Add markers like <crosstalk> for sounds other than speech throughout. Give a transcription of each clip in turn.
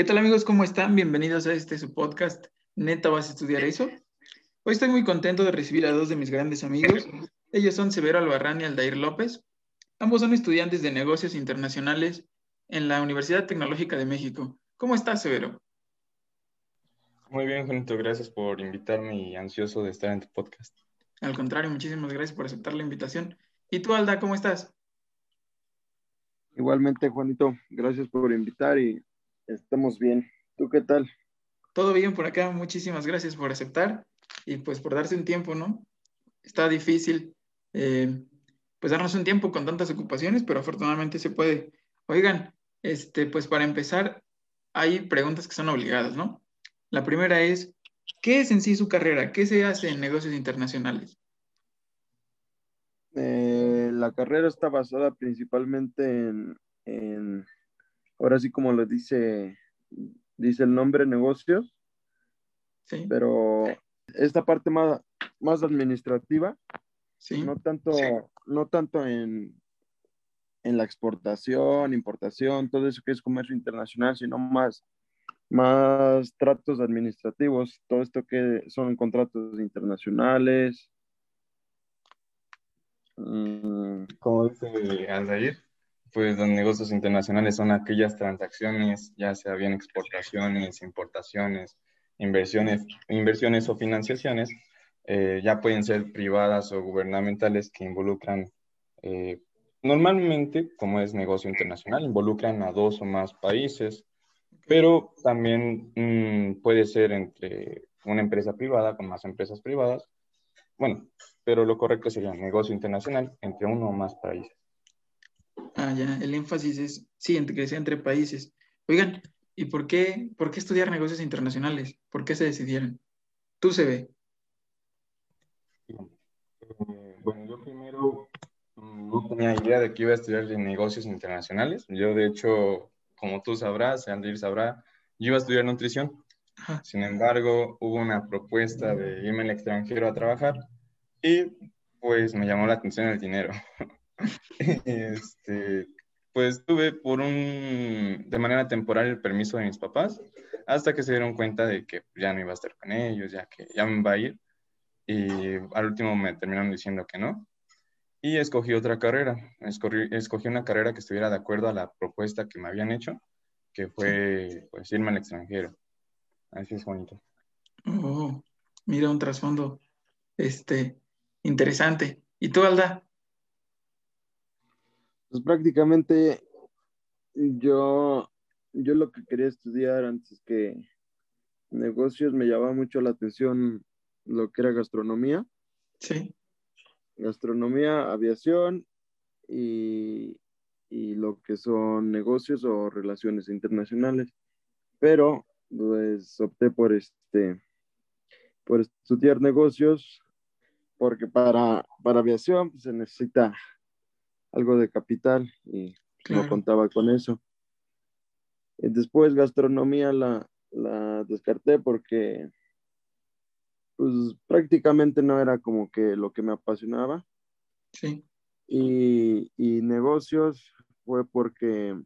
¿Qué tal amigos? ¿Cómo están? Bienvenidos a este su podcast. ¿Neta vas a estudiar eso? Hoy estoy muy contento de recibir a dos de mis grandes amigos. Ellos son Severo Albarrán y Aldair López. Ambos son estudiantes de negocios internacionales en la Universidad Tecnológica de México. ¿Cómo estás, Severo? Muy bien, Juanito. Gracias por invitarme y ansioso de estar en tu podcast. Al contrario, muchísimas gracias por aceptar la invitación. ¿Y tú, Alda, cómo estás? Igualmente, Juanito, gracias por invitar y estamos bien. ¿Tú qué tal? Todo bien por acá, muchísimas gracias por aceptar y pues por darse un tiempo, ¿no? Está difícil, eh, pues darnos un tiempo con tantas ocupaciones, pero afortunadamente se puede. Oigan, este, pues para empezar, hay preguntas que son obligadas, ¿no? La primera es, ¿qué es en sí su carrera? ¿Qué se hace en negocios internacionales? Eh, la carrera está basada principalmente en, ahora sí como lo dice, dice el nombre, negocios. Sí. Pero esta parte más, más administrativa, sí. no tanto, no tanto en, en la exportación, importación, todo eso que es comercio internacional, sino más, más tratos administrativos, todo esto que son contratos internacionales, Mm, como dice Aldair, pues los negocios internacionales son aquellas transacciones, ya sea bien exportaciones, importaciones, inversiones, inversiones o financiaciones, eh, ya pueden ser privadas o gubernamentales que involucran, eh, normalmente, como es negocio internacional, involucran a dos o más países, pero también mm, puede ser entre una empresa privada con más empresas privadas. Bueno, pero lo correcto sería negocio internacional entre uno o más países. Ah, ya, el énfasis es, sí, entre, que sea entre países. Oigan, ¿y por qué, por qué estudiar negocios internacionales? ¿Por qué se decidieron? Tú se ve. Eh, bueno, yo primero mm, no tenía idea de que iba a estudiar negocios internacionales. Yo, de hecho, como tú sabrás, Andrés sabrá, yo iba a estudiar nutrición. Sin embargo, hubo una propuesta de irme al extranjero a trabajar y pues me llamó la atención el dinero. <laughs> <laughs> este, pues tuve por un, de manera temporal el permiso de mis papás, hasta que se dieron cuenta de que ya no iba a estar con ellos, ya que ya me iba a ir. Y al último me terminaron diciendo que no. Y escogí otra carrera. Escogí, escogí una carrera que estuviera de acuerdo a la propuesta que me habían hecho, que fue pues irme al extranjero. Así es bonito. Oh, mira un trasfondo este, Interesante. ¿Y tú, Alda? Pues prácticamente yo, yo lo que quería estudiar antes que negocios me llamaba mucho la atención lo que era gastronomía. Sí. Gastronomía, aviación y, y lo que son negocios o relaciones internacionales. Pero pues opté por este por estudiar negocios porque para, para aviación pues, se necesita algo de capital y no contaba con eso. Y después gastronomía la, la descarté porque pues prácticamente no era como que lo que me apasionaba. Sí. Y, y negocios fue porque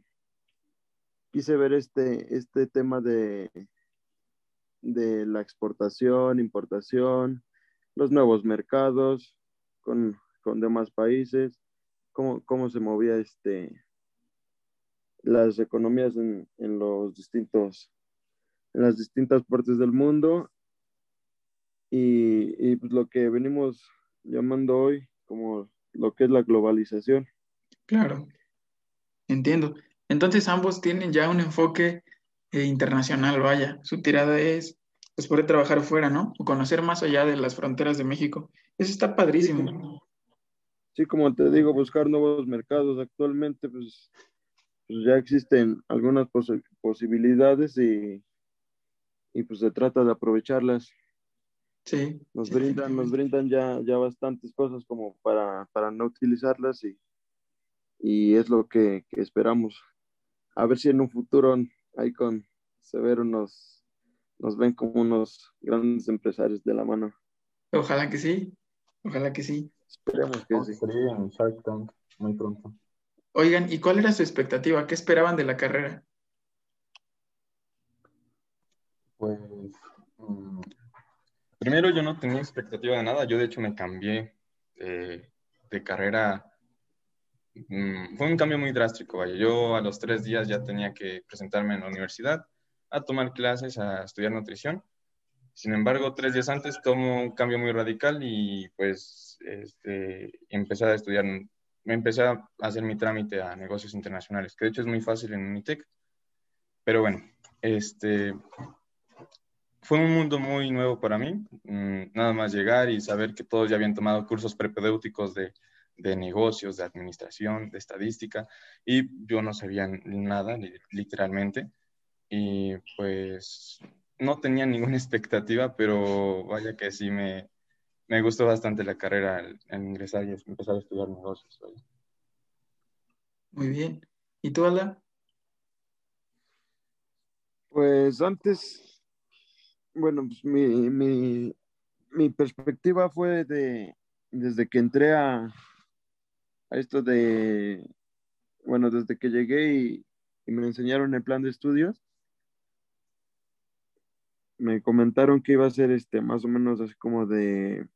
quise ver este, este tema de, de la exportación, importación, los nuevos mercados con, demás países, cómo, cómo, se movía este, las economías en, los distintos, en las distintas partes del mundo y, y pues lo que venimos llamando hoy como lo que es la globalización. Claro, entiendo. Entonces ambos tienen ya un enfoque eh, internacional, vaya. Su tirada es pues poder trabajar fuera, ¿no? O conocer más allá de las fronteras de México. Eso está padrísimo. Sí, como te digo, buscar nuevos mercados. Actualmente, pues, pues ya existen algunas posibilidades y, y, pues se trata de aprovecharlas. Sí. Nos brindan, nos brindan ya, ya bastantes cosas como para, para no utilizarlas y, y es lo que, que esperamos. A ver si en un futuro ahí con Severo nos nos ven como unos grandes empresarios de la mano. Ojalá que sí, ojalá que sí. Esperemos que sí. en Shark Tank muy pronto. Oigan, ¿y cuál era su expectativa? ¿Qué esperaban de la carrera? Pues, mm, primero yo no tenía expectativa de nada, yo de hecho me cambié de, carrera, mm, fue un cambio muy drástico, vaya. Yo a los tres días ya tenía que presentarme en la universidad a tomar clases, a estudiar nutrición. Sin embargo, tres días antes tomo un cambio muy radical y pues este, empecé a estudiar, me empecé a hacer mi trámite a negocios internacionales, que de hecho es muy fácil en Unitec. Pero bueno, este, fue un mundo muy nuevo para mí, mm, nada más llegar y saber que todos ya habían tomado cursos prepedéuticos de, de negocios, de administración, de estadística, y yo no sabía nada, literalmente, y pues no tenía ninguna <laughs> expectativa, pero vaya que sí me, me gustó bastante la carrera al, ingresar y empezar a estudiar negocios. Muy bien. ¿Y tú, Alda? Pues antes, bueno, pues mi, mi, perspectiva fue de, desde que entré a, a esto de, bueno, desde que llegué y, y me enseñaron el plan de estudios, me comentaron que iba a ser este más o menos así como de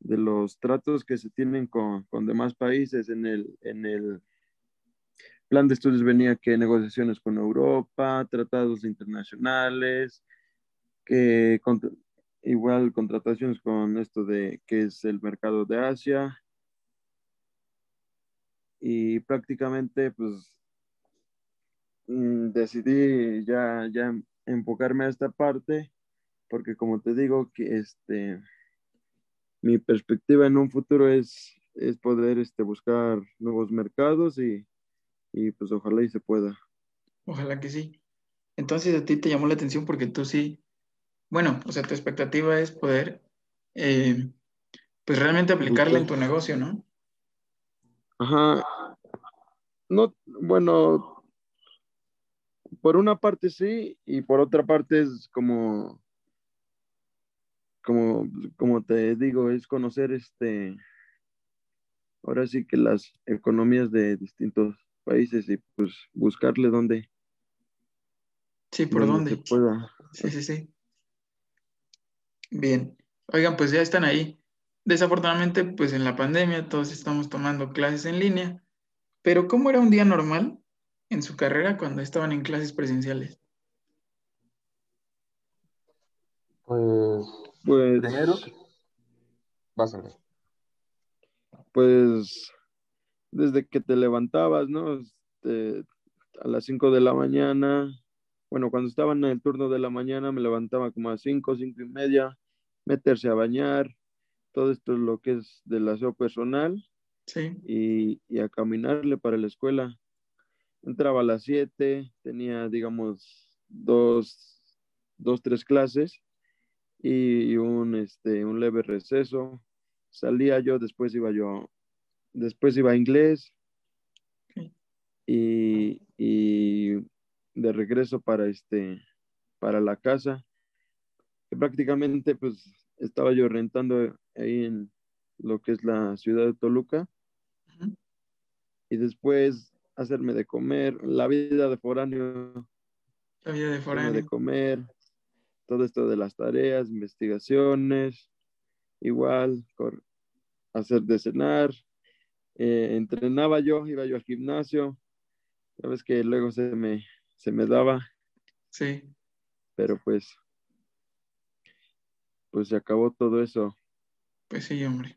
de los tratos que se tienen con, con demás países en el, en el plan de estudios venía que negociaciones con Europa, tratados internacionales, que igual contrataciones con esto de que es el mercado de Asia. Y prácticamente pues mm, decidí ya, ya enfocarme a esta parte porque como te digo que este mi perspectiva en un futuro es, es poder este, buscar nuevos mercados y, y pues ojalá y se pueda. Ojalá que sí. Entonces a ti te llamó la atención porque tú sí, bueno, o sea, tu expectativa es poder, eh, pues realmente aplicarla en tu negocio, ¿no? Ajá. No, bueno, por una parte sí y por otra parte es como como, como te digo, es conocer este, ahora sí que las economías de distintos países y pues buscarle dónde. Sí, por dónde. Sí, sí, sí. Bien. Oigan, pues ya están ahí. Desafortunadamente, pues en la pandemia todos estamos tomando clases en línea, pero ¿cómo era un día normal en su carrera cuando estaban en clases presenciales? Pues pues. Primero, vas a ver. Pues desde que te levantabas, ¿no? Este, a las 5 de la mañana, bueno, cuando estaba en el turno de la mañana me levantaba como a 5, 5 y media, meterse a bañar, todo esto es lo que es del aseo personal sí. y, y, a caminarle para la escuela. Entraba a las 7, tenía, digamos, dos, dos, tres clases y un, este, un leve receso. Salía yo, después iba yo, después iba a inglés y, y, de regreso para, este, para la casa. Que prácticamente pues estaba yo rentando ahí en lo que es la ciudad de Toluca. Y después hacerme de comer, la vida de foráneo. La vida de foráneo. De comer, todo esto de las tareas, investigaciones, igual, hacer de cenar, eh, entrenaba yo, iba yo al gimnasio, sabes que luego se me, se me daba. Sí. Pero pues, pues se acabó todo eso. Pues sí, hombre.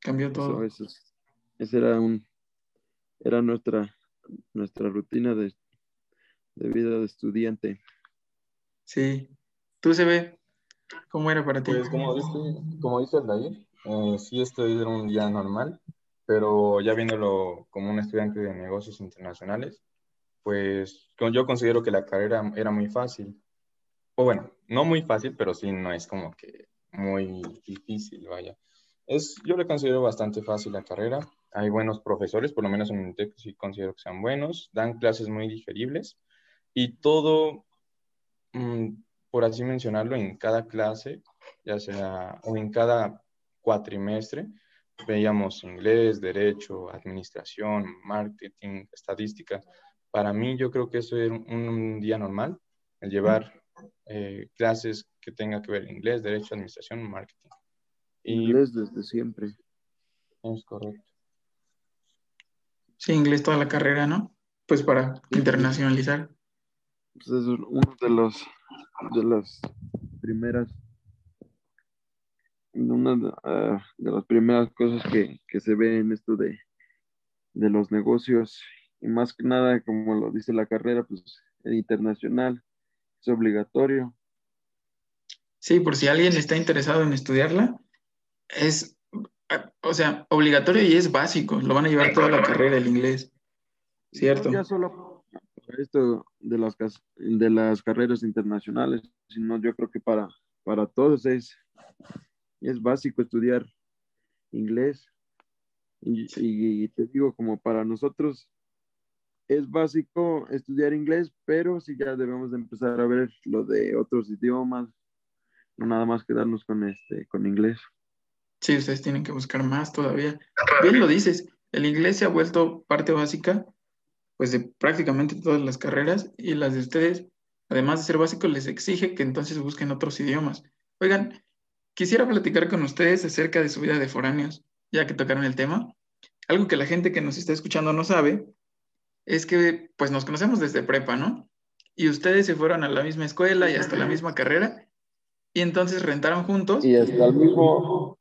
Cambió todo. Eso, esa era un, era nuestra, nuestra rutina de, de vida de estudiante. Sí. ¿Tú se ve cómo era para ti? Pues como dice, como dice el David, eh, sí estoy era un día normal, pero ya viéndolo como un estudiante de negocios internacionales, pues yo considero que la carrera era muy fácil. O bueno, no muy fácil, pero sí no es como que muy difícil, vaya. Es, yo le considero bastante fácil la carrera. Hay buenos profesores, por lo menos en el TEC sí considero que sean buenos. Dan clases muy digeribles y todo Mm, por así mencionarlo, en cada clase, ya sea, o en cada cuatrimestre, veíamos inglés, derecho, administración, marketing, estadística. Para mí, yo creo que eso es un, día normal. el llevar eh, clases que tengan que ver inglés, derecho, administración, marketing. inglés desde siempre. Es correcto. Sí, inglés toda la carrera, ¿no? Pues para internacionalizar. Pues es uno de los de las primeras una de, ah, las primeras cosas que, se ve en esto de, de los negocios y más que nada como lo dice la carrera pues el internacional es obligatorio sí por si alguien está interesado en estudiarla es o sea obligatorio y es básico lo van a llevar toda la carrera el inglés cierto ya solo esto de las de las carreras internacionales sino yo creo que para para todos es es básico estudiar inglés. Y, te digo, como para nosotros es básico estudiar inglés, pero sí ya debemos de empezar a ver lo de otros idiomas, no nada más quedarnos con este, con inglés. Sí, ustedes tienen que buscar más todavía. Bien lo dices, el inglés se ha vuelto parte básica, pues de prácticamente todas las carreras y las de ustedes, además de ser básico, les exige que entonces busquen otros idiomas. Oigan, Quisiera platicar con ustedes acerca de su vida de foráneos, ya que tocaron el tema. Algo que la gente que nos está escuchando no sabe es que pues nos conocemos desde prepa, ¿no? Y ustedes se fueron a la misma escuela y hasta la misma carrera y entonces rentaron juntos. Y hasta el mismo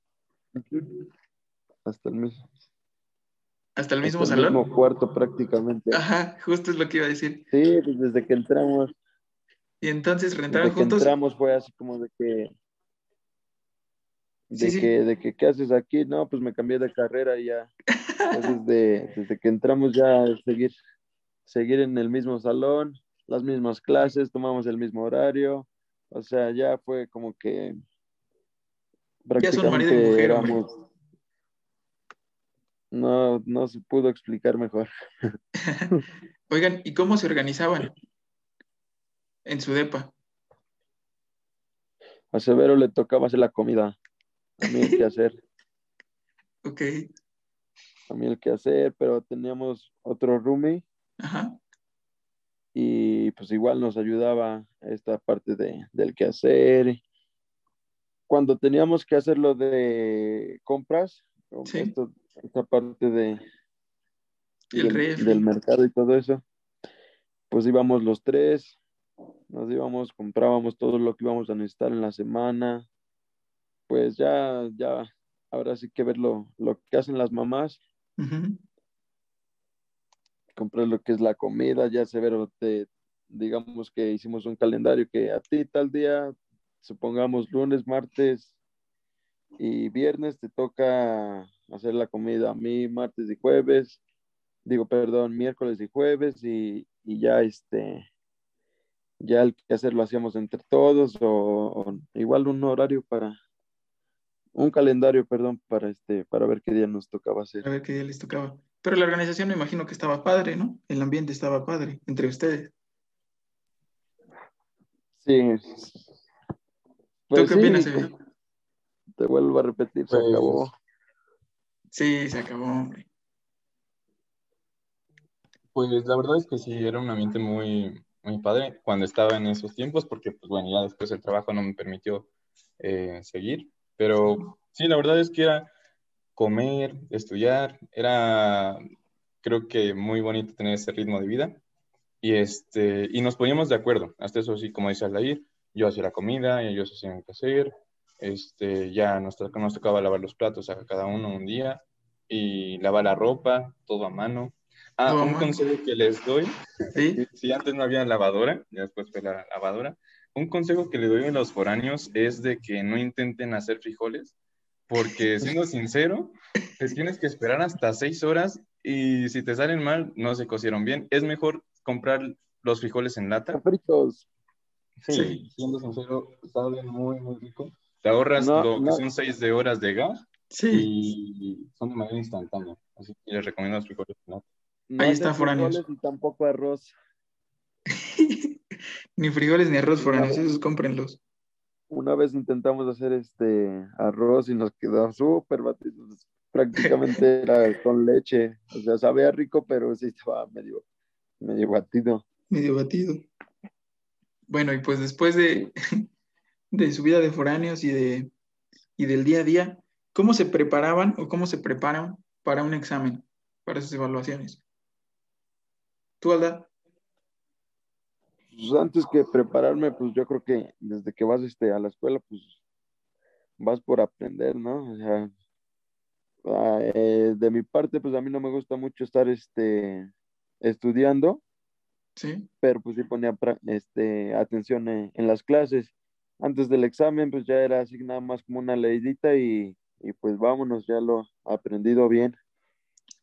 hasta el mismo hasta el mismo salón. El mismo cuarto prácticamente. Ajá, justo es lo que iba a decir. Sí, pues desde que entramos. Y entonces rentaron desde juntos. Que entramos fue así como de que de, que, de que, ¿qué haces aquí? No, pues me cambié de carrera y ya. desde, desde que entramos ya seguir, seguir en el mismo salón, las mismas clases, tomamos el mismo horario. O sea, ya fue como que ya mujer, éramos, no, no se pudo explicar mejor. <laughs> Oigan, ¿y cómo se organizaban en su depa? A Severo le tocaba hacer la comida a mí el que hacer. <laughs> ok. A mí el que hacer, pero teníamos otro roomie. Ajá. Y pues igual nos ayudaba esta parte de, del que hacer. Cuando teníamos que hacer lo de compras, esta parte de, del, del mercado y todo eso, pues íbamos los tres, nos íbamos, comprábamos todo lo que íbamos a necesitar en la semana, pues ya, ya, ahora sí que ver lo, que hacen las mamás. Comprar lo que es la comida, ya se ve, digamos que hicimos un calendario que a ti tal día, supongamos lunes, martes y viernes, te toca hacer la comida a mí martes y jueves, digo, perdón, miércoles y jueves y, ya este, ya el que hacer lo hacíamos entre todos o igual un horario para, un calendario, perdón, para este, para ver qué día nos tocaba hacer. Para ver qué día les tocaba. Pero la organización me imagino que estaba padre, ¿no? El ambiente estaba padre entre ustedes. Sí. ¿Tú pues qué opinas, Te vuelvo a repetir, se pues, acabó. Sí, se acabó, hombre. Pues la verdad es que sí, era un ambiente muy, muy padre cuando estaba en esos tiempos, porque pues bueno, ya después el trabajo no me permitió eh, seguir, pero sí, la verdad es que era comer, estudiar, era creo que muy bonito tener ese ritmo de vida. Y, este, y nos poníamos de acuerdo, hasta eso sí, como dice Aldair, yo hacía la comida, y ellos hacían que hacer, este, ya nos, nos tocaba lavar los platos a cada uno un día y lavar la ropa, todo a mano. Ah, un consejo que les doy, ¿Sí? <laughs> si antes no había lavadora, ya después fue la lavadora, un consejo que le doy a los foráneos es de que no intenten hacer frijoles, porque <laughs> siendo sincero, les tienes que esperar hasta seis horas y si te salen mal, no se cocieron bien. Es mejor comprar los frijoles en lata. Fritos. Sí, siendo sincero, saben muy, muy rico. Te ahorras lo que son seis de horas de gas sí. y son de manera instantánea. Así que les recomiendo los frijoles lata. Ahí está, foráneos. Y tampoco arroz. <laughs> ni frijoles ni arroz foráneos, esos cómprenlos. Una vez intentamos hacer este arroz y nos quedó súper batido. Prácticamente <laughs> era con leche. O sea, sabía rico, pero sí estaba medio, medio batido. Medio batido. Bueno, y pues después de, <laughs> de su vida de foráneos y, de, y del día a día, ¿cómo se preparaban o cómo se preparan para un examen, para sus evaluaciones? ¿Tú, Alda? Pues antes que prepararme, pues yo creo que desde que vas este, a la escuela, pues vas por aprender, ¿no? O sea, ah, eh, de mi parte, pues a mí no me gusta mucho estar este, estudiando, Sí. pero pues sí ponía este, atención en, en las clases. Antes del examen, pues ya era así nada más como una leidita y, y pues vámonos, ya lo he aprendido bien.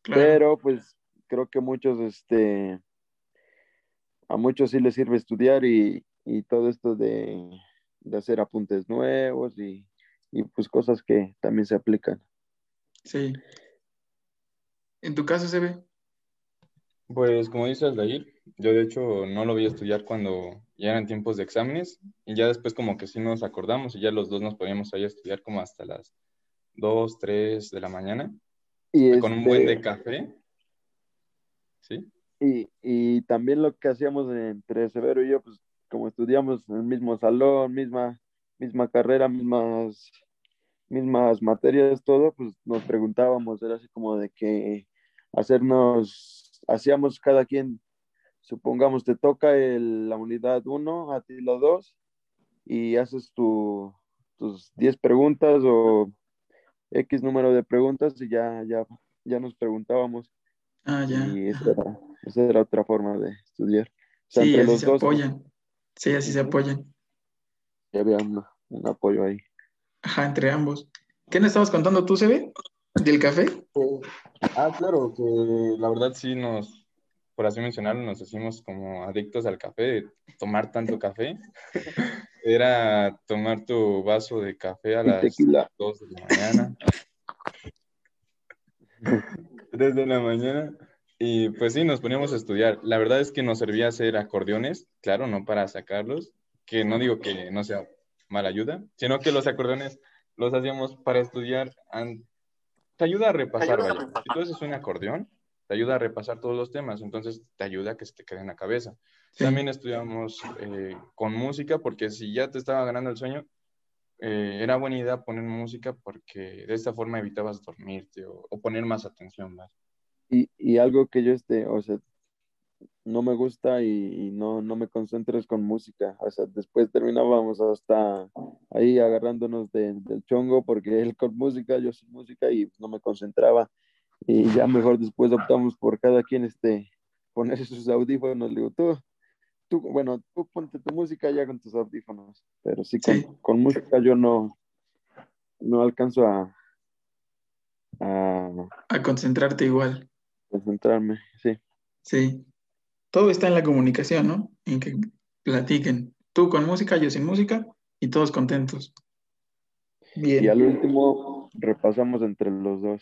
Claro. Pero pues creo que muchos, este, a muchos sí les sirve estudiar y, y todo esto de, de hacer apuntes nuevos y, y pues cosas que también se aplican. Sí. En tu caso, se ve. Pues como dice Aldair, yo de hecho no lo vi a estudiar cuando ya eran tiempos de exámenes y ya después como que sí nos acordamos y ya los dos nos poníamos ahí a estudiar como hasta las 2, 3 de la mañana Y, con un buen de este, café. ¿Sí? y, y también lo que hacíamos entre Severo y yo, pues como estudiamos en el mismo salón, misma, misma carrera, mismas, mismas materias, todo, pues nos preguntábamos, era así como de que hacernos, hacíamos cada quien, supongamos te toca el- la unidad 1, a ti la 2, y haces tu, tus 10 preguntas o X número de preguntas y ya, ya, ya nos preguntábamos. Ah, ya. Y esa era, esa era otra forma de estudiar. O sea, Sí, así los se dos apoyan. Sí, así se apoyan. había una- un apoyo ahí. Ajá, entre ambos. ¿Qué nos estabas contando tú, Sebe? ¿Del café? Ah, claro, que la verdad sí nos, por así mencionarlo, nos hicimos como adictos al café, de tomar tanto café. <laughs> Era tomar tu vaso de café a las tequila. 2 de la mañana, <laughs> 3 de la mañana, y pues sí, nos poníamos a estudiar. La verdad es que nos servía hacer acordeones, claro, no para sacarlos, que no digo que no sea mala ayuda, sino que los acordeones los hacíamos para estudiar te ayuda a repasar, vaya. Si tú haces un acordeón, te ayuda a repasar todos los temas, entonces te ayuda a que se te quede en la cabeza. Sí. También estudiamos eh, con música, porque si ya te estaba ganando el sueño, eh, era buena idea poner música porque de esta forma evitabas dormirte o, o poner más atención, ¿vale? Y, y algo que yo, este, o sea, no me gusta y, y no, no me concentro es con música. O sea, después terminábamos hasta ahí agarrándonos de- del chongo porque él con música, yo sin música y no me concentraba. Y ya mejor después optamos por cada quien, este, ponerse <laughs> sus audífonos. Le digo, tú, tú, bueno, tú ponte tu música ya con tus audífonos. Pero sí, con, Sí. con música yo no, no alcanzo a, a A concentrarte igual. concentrarme, sí. Sí. Todo está en la comunicación, ¿no? En que platiquen. Tú con música, yo sin música y todos contentos. Bien. Y al último repasamos entre los dos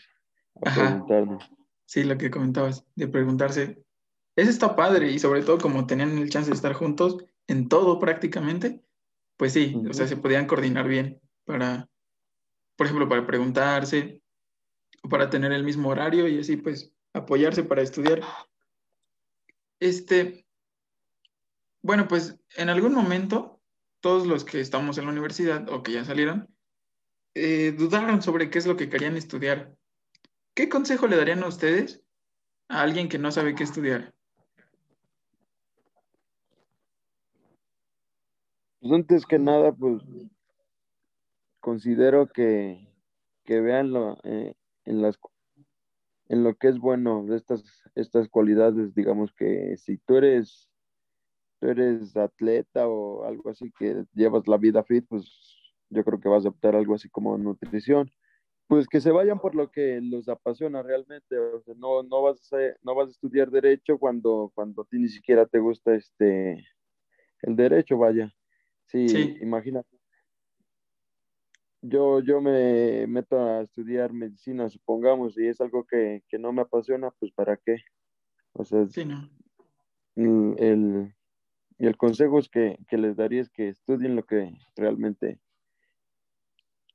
a Ajá. preguntarnos. Sí, lo que comentabas, de preguntarse. Eso está padre y sobre todo como tenían el chance de estar juntos en todo prácticamente, pues sí, o sea, se podían coordinar bien para, por ejemplo, para preguntarse o para tener el mismo horario y así pues apoyarse para estudiar. Este, bueno, pues en algún momento todos los que estamos en la universidad o que ya salieron, eh, dudaron sobre qué es lo que querían estudiar. ¿Qué consejo le darían a ustedes a alguien que no sabe qué estudiar? Pues antes que nada, pues considero que, que vean lo, eh, en las en lo que es bueno de estas, estas cualidades, digamos que si tú eres, tú eres atleta o algo así que llevas la vida fit, pues yo creo que vas a optar algo así como nutrición. Pues que se vayan por lo que los apasiona realmente, o sea, no, no, vas a, no vas a estudiar derecho cuando, cuando a ti ni siquiera te gusta este, el derecho, vaya. Sí, Sí. imagínate. Yo, yo me meto a estudiar medicina, supongamos, y es algo que, que no me apasiona, pues ¿para qué? O sea, Sí, ¿no? el, el, y el consejo es que, que les daría es que estudien lo que realmente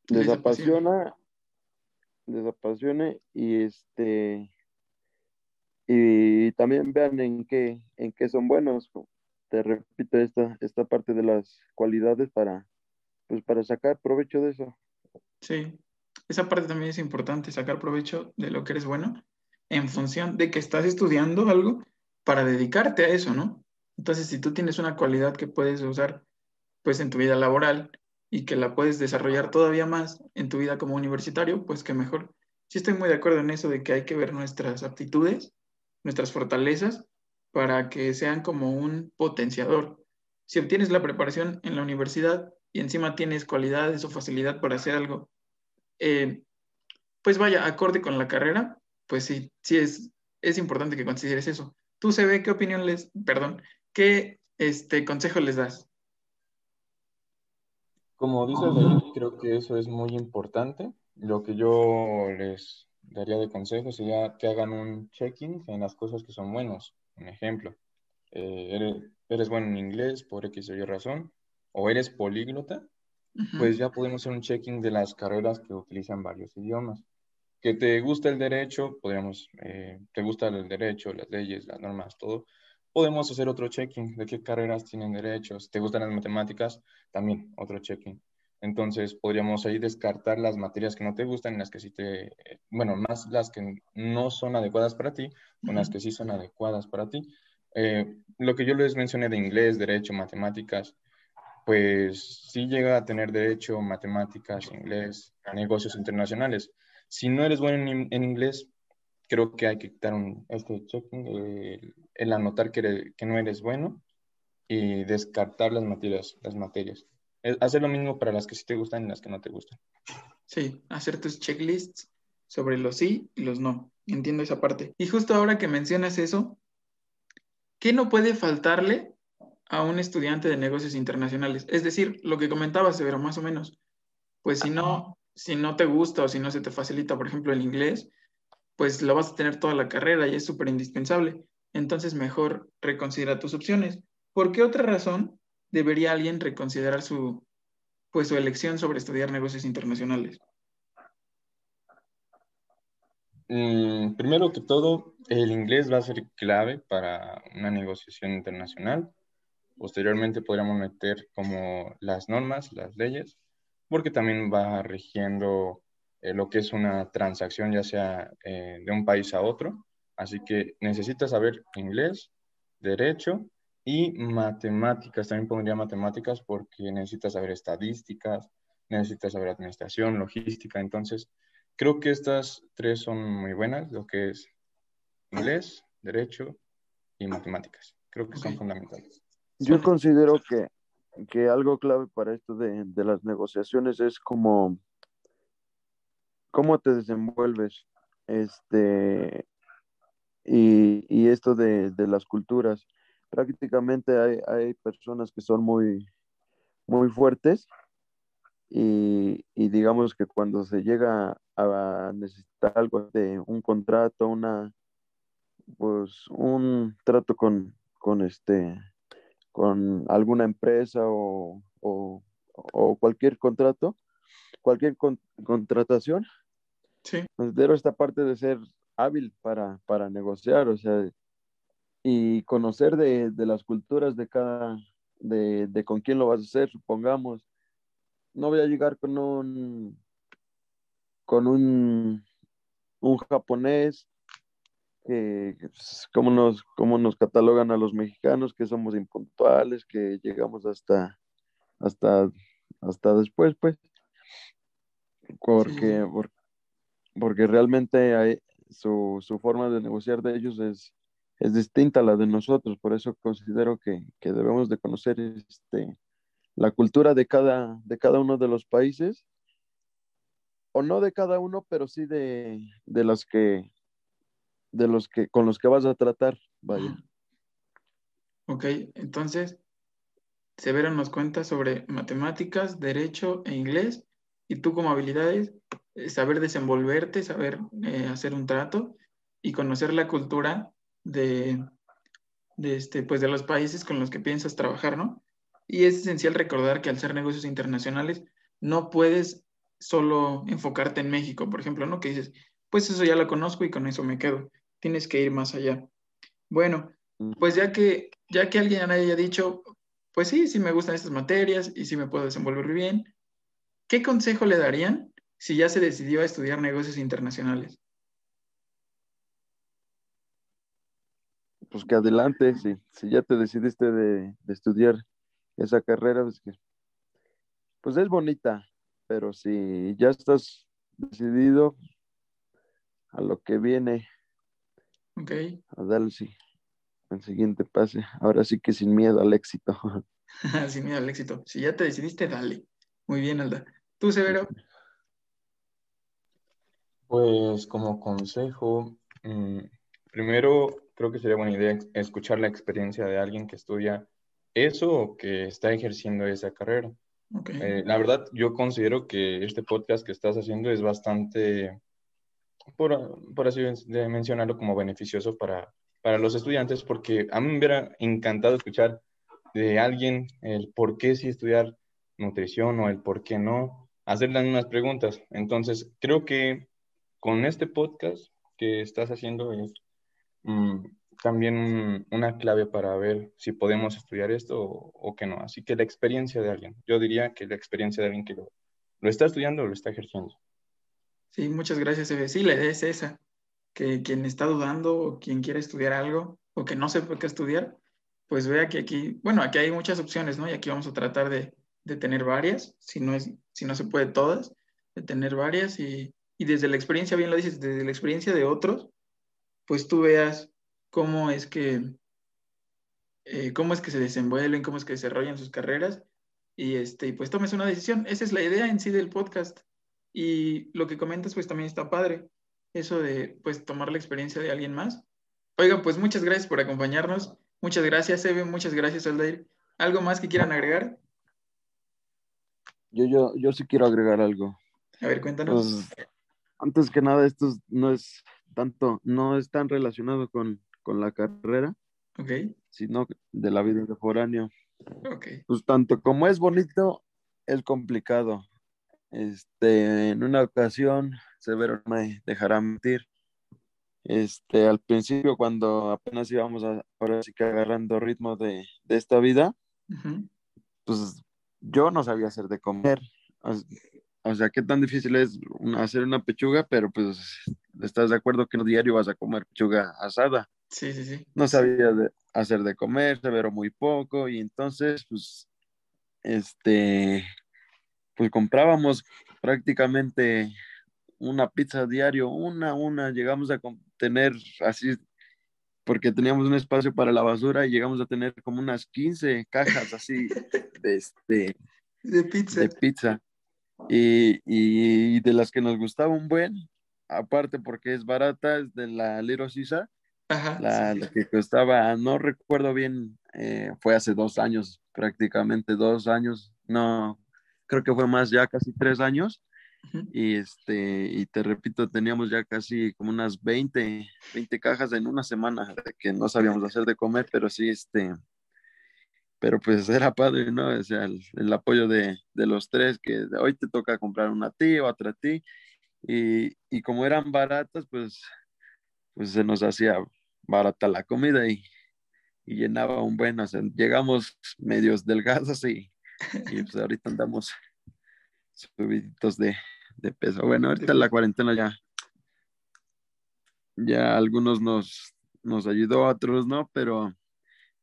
les, Les apasiona. apasiona, les apasione y este y también vean en qué, en qué son buenos. te repito, esta, esta parte de las cualidades para, pues para sacar provecho de eso. Sí, esa parte también es importante, sacar provecho de lo que eres bueno en función de que estás estudiando algo para dedicarte a eso, ¿no? Entonces, si tú tienes una cualidad que puedes usar pues en tu vida laboral y que la puedes desarrollar todavía más en tu vida como universitario, pues que mejor. Sí estoy muy de acuerdo en eso de que hay que ver nuestras aptitudes, nuestras fortalezas, para que sean como un potenciador. Si obtienes la preparación en la universidad y encima tienes cualidades o facilidad para hacer algo, eh, pues vaya, acorde con la carrera, pues sí, sí es, es importante que consideres eso. Tú, se ve qué opinión les, perdón, qué este, consejo les das? Como dices, David, creo que eso es muy importante. Lo que yo les daría de consejo sería que hagan un checking en las cosas que son buenos. Un ejemplo, eh, eres, bueno en inglés por X o Y razón, o eres políglota, pues ya podemos hacer un checking de las carreras que utilizan varios idiomas. Que te gusta el derecho, podríamos, eh, te gusta el derecho, las leyes, las normas, todo, podemos hacer otro checking de qué carreras tienen derechos. ¿Te gustan las matemáticas? También otro checking. Entonces podríamos ahí descartar las materias que no te gustan, las que sí te, bueno, más las que no son adecuadas para ti, o las que sí son adecuadas para ti. Eh, lo que yo les mencioné de inglés, derecho, matemáticas, pues sí llega a tener derecho, matemáticas, inglés, a negocios internacionales. Si no eres bueno en, en inglés, creo que hay que quitar un, este checking, el, anotar que, que no eres bueno y descartar las materias, las materias. Hacer lo mismo para las que sí te gustan y las que no te gustan. Sí, hacer tus checklists sobre los sí y los no. Entiendo esa parte. Y justo ahora que mencionas eso, ¿qué no puede faltarle a un estudiante de negocios internacionales? Es decir, lo que comentabas, Severo, más o menos. Pues si no, si no te gusta o si no se te facilita, por ejemplo, el inglés, pues lo vas a tener toda la carrera y es súper indispensable. Entonces, mejor reconsidera tus opciones. ¿Por qué otra razón debería alguien reconsiderar su, pues, su elección sobre estudiar negocios internacionales? Mm, primero que todo, el inglés va a ser clave para una negociación internacional. Posteriormente podríamos meter como las normas, las leyes, porque también va rigiendo eh, lo que es una transacción, ya sea eh, de un país a otro. Así que necesitas saber inglés, derecho y matemáticas, también pondría matemáticas porque necesitas saber estadísticas, necesitas saber administración, logística. Entonces, creo que estas tres son muy buenas, lo que es inglés, derecho y matemáticas. Creo que son fundamentales. Yo considero que, que, algo clave para esto de, de las negociaciones es como cómo te desenvuelves. Este, y, y esto de, de, las culturas prácticamente hay, hay personas que son muy, muy fuertes y, y, digamos que cuando se llega a necesitar algo de un contrato, una, pues un trato con, con este, con alguna empresa o, o, o cualquier contrato, cualquier contratación, sí. considero esta parte de ser hábil para, para negociar, o sea, y conocer de, de las culturas de cada, de, de, con quién lo vas a hacer, supongamos. No voy a llegar con un, con un, un japonés que, pues, como, nos, como nos catalogan a los mexicanos, que somos impuntuales, que llegamos hasta, hasta, hasta después, pues. Porque, porque, realmente hay, su, su forma de negociar de ellos es, es distinta a la de nosotros, por eso considero que, que debemos de conocer este, la cultura de cada, de cada uno de los países, o no de cada uno, pero sí de, de los que, de los que, con los que vas a tratar, vaya. Ok, entonces, Severo nos cuenta sobre matemáticas, derecho e inglés, y tú como habilidades, eh, saber desenvolverte, saber eh, hacer un trato y conocer la cultura de, de, este, pues de los países con los que piensas trabajar, ¿no? Y es esencial recordar que al ser negocios internacionales no puedes solo enfocarte en México, por ejemplo, ¿no? Que dices, pues eso ya lo conozco y con eso me quedo. Tienes que ir más allá. Bueno, pues ya que ya que alguien haya dicho, pues sí, sí me gustan estas materias y sí me puedo desenvolver bien, ¿qué consejo le darían si ya se decidió a estudiar negocios internacionales? Pues que adelante, sí. si ya te decidiste de, estudiar esa carrera, pues, que, pues es bonita, pero si ya estás decidido a lo que viene, ok a darle sí, el siguiente pase. Ahora sí que sin miedo al éxito. <laughs> <laughs> sin miedo al éxito. Si ya te decidiste, dale. Muy bien, Alda. ¿Tú, Severo? Pues como consejo, mm, primero creo que sería buena idea escuchar la experiencia de alguien que estudia eso o que está ejerciendo esa carrera. Eh, la verdad, yo considero que este podcast que estás haciendo es bastante, por, por así mencionarlo, como beneficioso para, para los estudiantes, porque a mí me hubiera encantado escuchar de alguien el por qué sí estudiar nutrición o el por qué no, hacerle unas preguntas. Entonces, creo que con este podcast que estás haciendo es mm, también una clave para ver si podemos estudiar esto o, que no. Así que la experiencia de alguien, yo diría que la experiencia de alguien que lo, está estudiando o lo está ejerciendo. Sí, muchas gracias, Eve. Sí, la es esa, que quien está dudando o quien quiere estudiar algo o que no sepa qué estudiar, pues vea que aquí, bueno, aquí hay muchas opciones, ¿no? Y aquí vamos a tratar de, de tener varias, si no, es, si no se puede todas, de tener varias y, y desde la experiencia, bien lo dices, desde la experiencia de otros, pues tú veas cómo es que, eh, cómo es que se desenvuelven, cómo es que desarrollan sus carreras y este, pues tomes una decisión. Esa es la idea en sí del podcast. Y lo que comentas pues también está padre, eso de pues tomar la experiencia de alguien más. Oiga, pues muchas gracias por acompañarnos. Muchas gracias, Eve. Muchas gracias, Aldair. ¿Algo más que quieran agregar? Yo, yo, yo sí quiero agregar algo. A ver, cuéntanos. Pues, antes que nada, esto no es tanto, no es tan relacionado con, con la carrera, okay. sino de la vida de foráneo. Okay. Pues tanto como es bonito, es complicado. Este, en una ocasión, Severo me dejará mentir. Este, al principio, cuando apenas íbamos a, ahora sí que agarrando ritmo de, de esta vida, pues yo no sabía hacer de comer. O sea, qué tan difícil es hacer una pechuga, pero pues estás de acuerdo que no diario vas a comer pechuga asada. Sí, sí, sí. No sabía hacer de comer, severo muy poco, y entonces, pues, este, pues comprábamos prácticamente una pizza diario, una, una, llegamos a tener así, porque teníamos un espacio para la basura y llegamos a tener como unas 15 cajas así de, este, <laughs> de pizza. De pizza. Y, y, de las que nos gustaba un buen, aparte porque es barata, es de la Little Sisa, la, que costaba, no recuerdo bien, eh, fue hace dos años, prácticamente dos años, no, creo que fue más ya casi tres años. Y este, y te repito, teníamos ya casi como unas 20, 20 cajas en una semana que no sabíamos hacer de comer, pero sí, este, pero pues <laughs> era padre, ¿no? O sea, el, apoyo de, de, los tres, que hoy te toca comprar una a ti, otra a ti, y, y, como eran baratas, pues, pues se nos hacía barata la comida y, y llenaba un buen, o sea, llegamos medios delgados y, y pues ahorita andamos subiditos de, de peso. Bueno, ahorita la cuarentena ya, ya algunos nos, nos ayudó, otros no, pero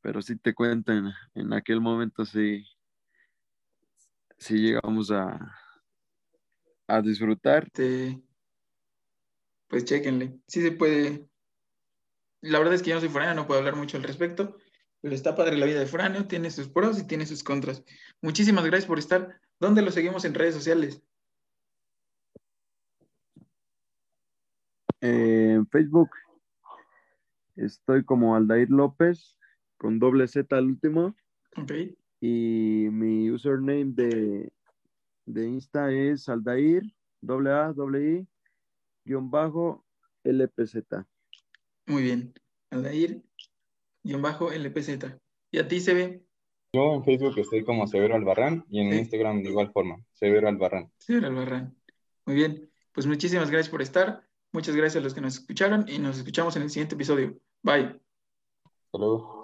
pero sí te cuentan, en aquel momento sí, sí llegamos a, a disfrutar. pues chequenle, sí se puede. La verdad es que yo no soy foráneo, no puedo hablar mucho al respecto, pero está padre la vida de foráneo, tiene sus pros y tiene sus contras. Muchísimas gracias por estar. ¿Dónde lo seguimos en redes sociales? en Facebook estoy como Aldair López con doble Z al último. Ok. Y mi username de, de Insta es Aldair, doble A, doble I, guion bajo, LPZ. Muy bien. Aldair, guion bajo, LPZ. ¿Y a ti, se ve? Yo en Facebook estoy como Severo Albarrán y en Instagram de igual forma, Severo Albarrán. Severo Albarrán. Muy bien. Pues muchísimas gracias por estar. Muchas gracias a los que nos escucharon y nos escuchamos en el siguiente episodio. Bye. Hasta luego.